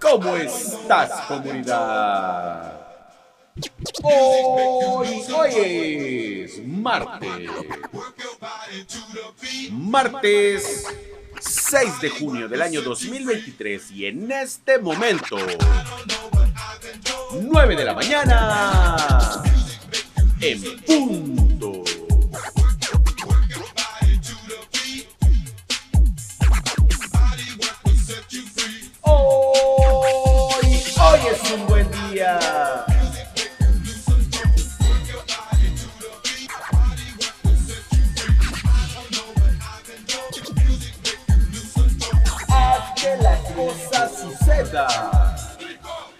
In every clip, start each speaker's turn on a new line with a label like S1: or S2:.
S1: ¿Cómo estás, comunidad? Hoy, hoy es martes. Martes 6 de junio del año 2023 y en este momento 9 de la mañana en punto. Que las cosas sucedan.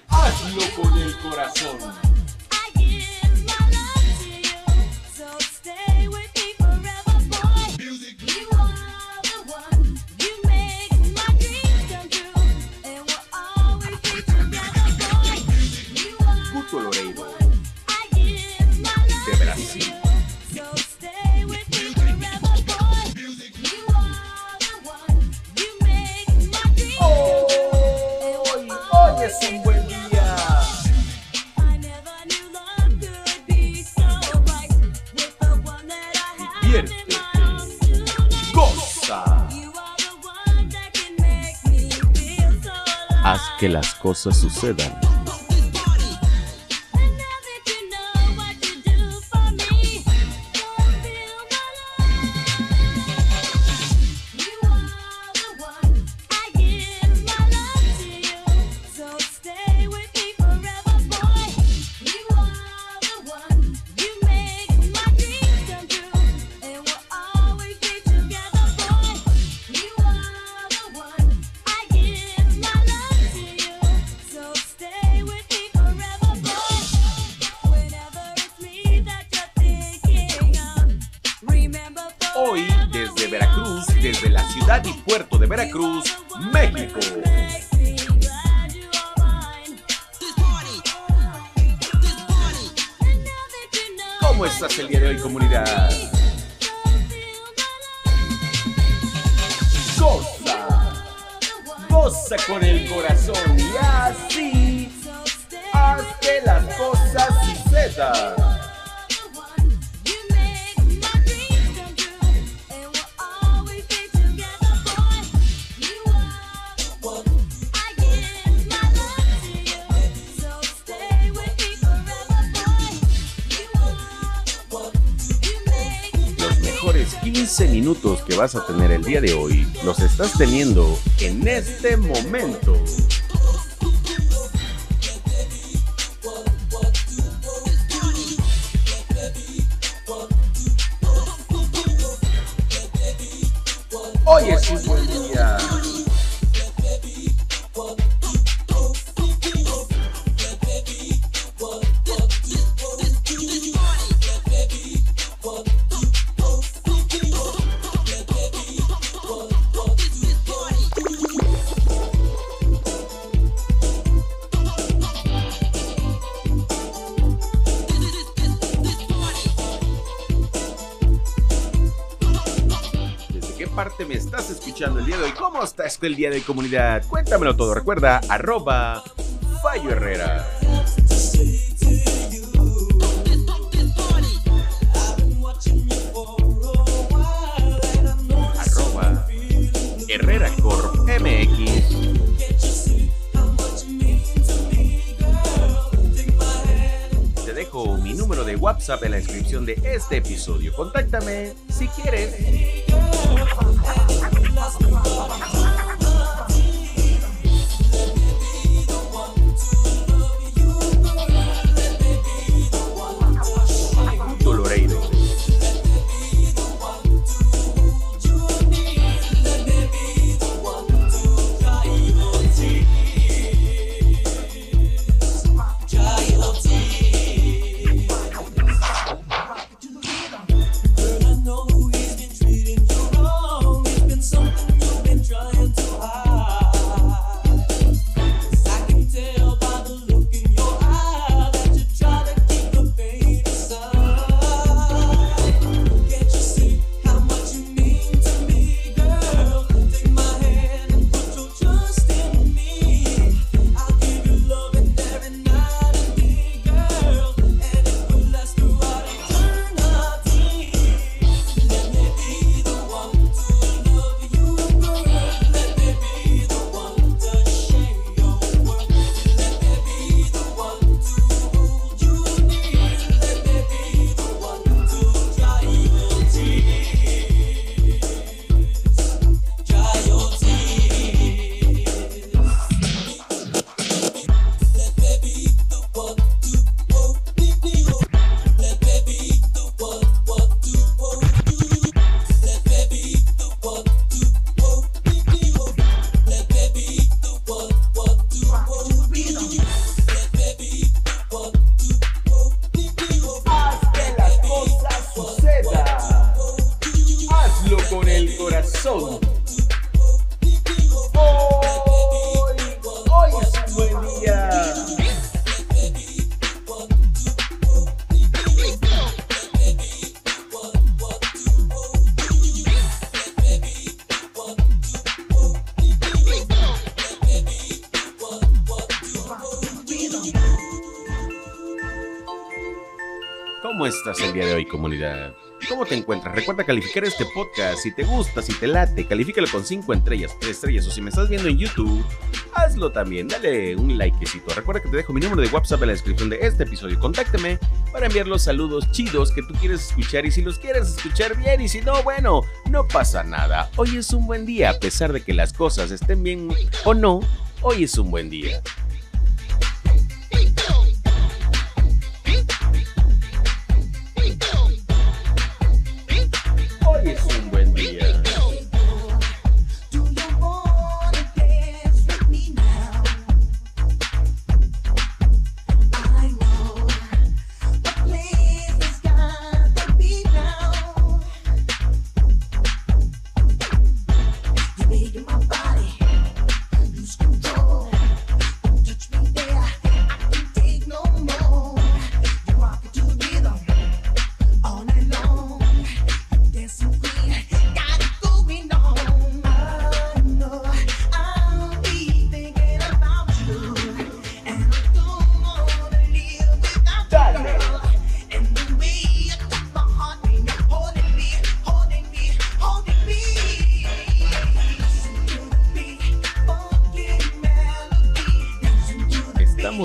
S1: Hazlo con el corazón.
S2: Haz que las cosas sucedan.
S1: Ciudad y puerto de Veracruz, México. ¿Cómo estás el día de hoy, comunidad? Goza, goza con el corazón y así haz que las cosas sucedan. Minutos que vas a tener el día de hoy los estás teniendo en este momento. Parte me estás escuchando el día de hoy? ¿Cómo estás el día de comunidad? Cuéntamelo todo. Recuerda, arroba Fallo Herrera. Arroba Herrera Corp MX. Dejo mi número de WhatsApp en la descripción de este episodio. Contáctame si quieres.
S3: lost my heart Mega Soul. Hoy, hoy es un buen día.
S1: ¿Cómo estás el día de hoy, comunidad? ¿Cómo te encuentras? Recuerda calificar este podcast. Si te gusta, si te late, califícalo con 5 estrellas, 3 estrellas. O si me estás viendo en YouTube, hazlo también. Dale un likecito. Recuerda que te dejo mi número de WhatsApp en la descripción de este episodio. Contáctame para enviar los saludos chidos que tú quieres escuchar. Y si los quieres escuchar bien, y si no, bueno, no pasa nada. Hoy es un buen día, a pesar de que las cosas estén bien o no. Hoy es un buen día.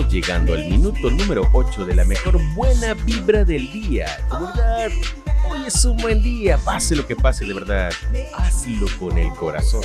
S1: Llegando al minuto número 8 de la mejor buena vibra del día. Comunidad, hoy es un buen día. Pase lo que pase, de verdad. Hazlo con el corazón.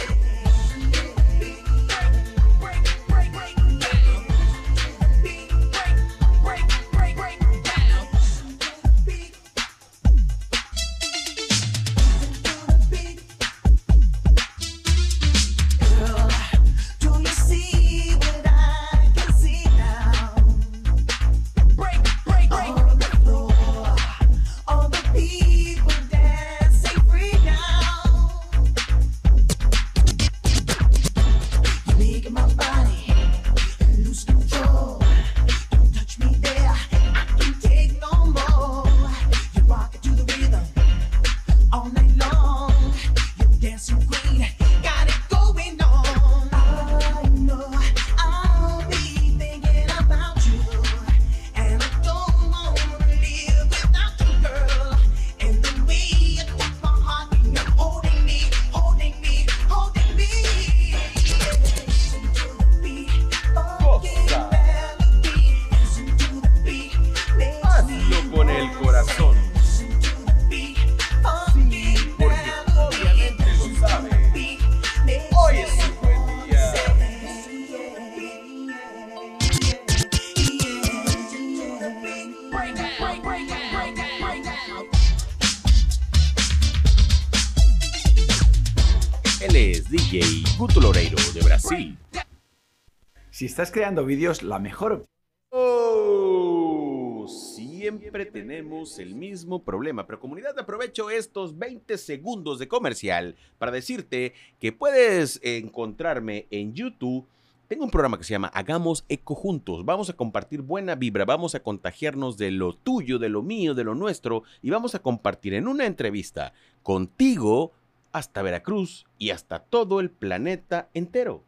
S4: Si estás creando vídeos, la mejor
S1: Oh, siempre tenemos el mismo problema, pero comunidad aprovecho estos 20 segundos de comercial para decirte que puedes encontrarme en YouTube. Tengo un programa que se llama Hagamos Eco Juntos. Vamos a compartir buena vibra, vamos a contagiarnos de lo tuyo, de lo mío, de lo nuestro y vamos a compartir en una entrevista contigo hasta Veracruz y hasta todo el planeta entero.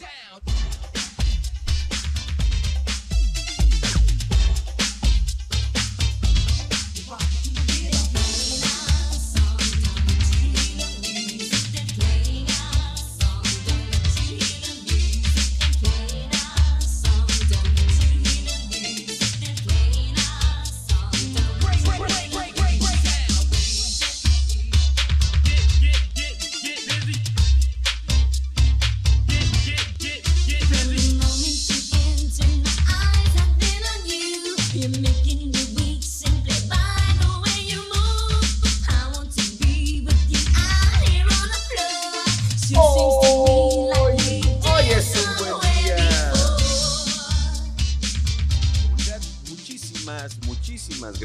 S2: Hoy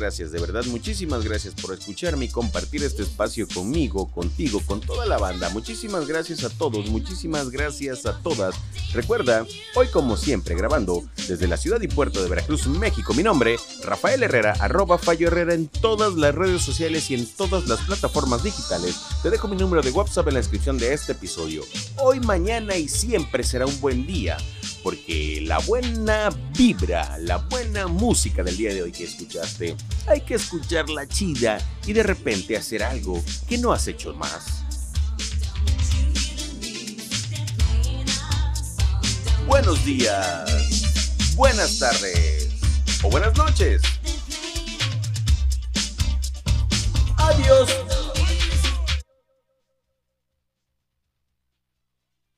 S1: gracias, de verdad, muchísimas gracias por escucharme y compartir este espacio conmigo, contigo, con toda la banda. Muchísimas gracias a todos, muchísimas gracias a todas. Recuerda, hoy como siempre, grabando desde la ciudad y puerto de Veracruz, México, mi nombre, Rafael Herrera, arroba Fallo Herrera en todas las redes sociales y en todas las plataformas digitales. Te dejo mi número de WhatsApp en la descripción de este episodio. Hoy, mañana y siempre será un buen día. Porque la buena vibra, la buena música del día de hoy que escuchaste, hay que escucharla chida y de repente hacer algo que no has hecho más. Buenos días, buenas tardes o buenas noches. Adiós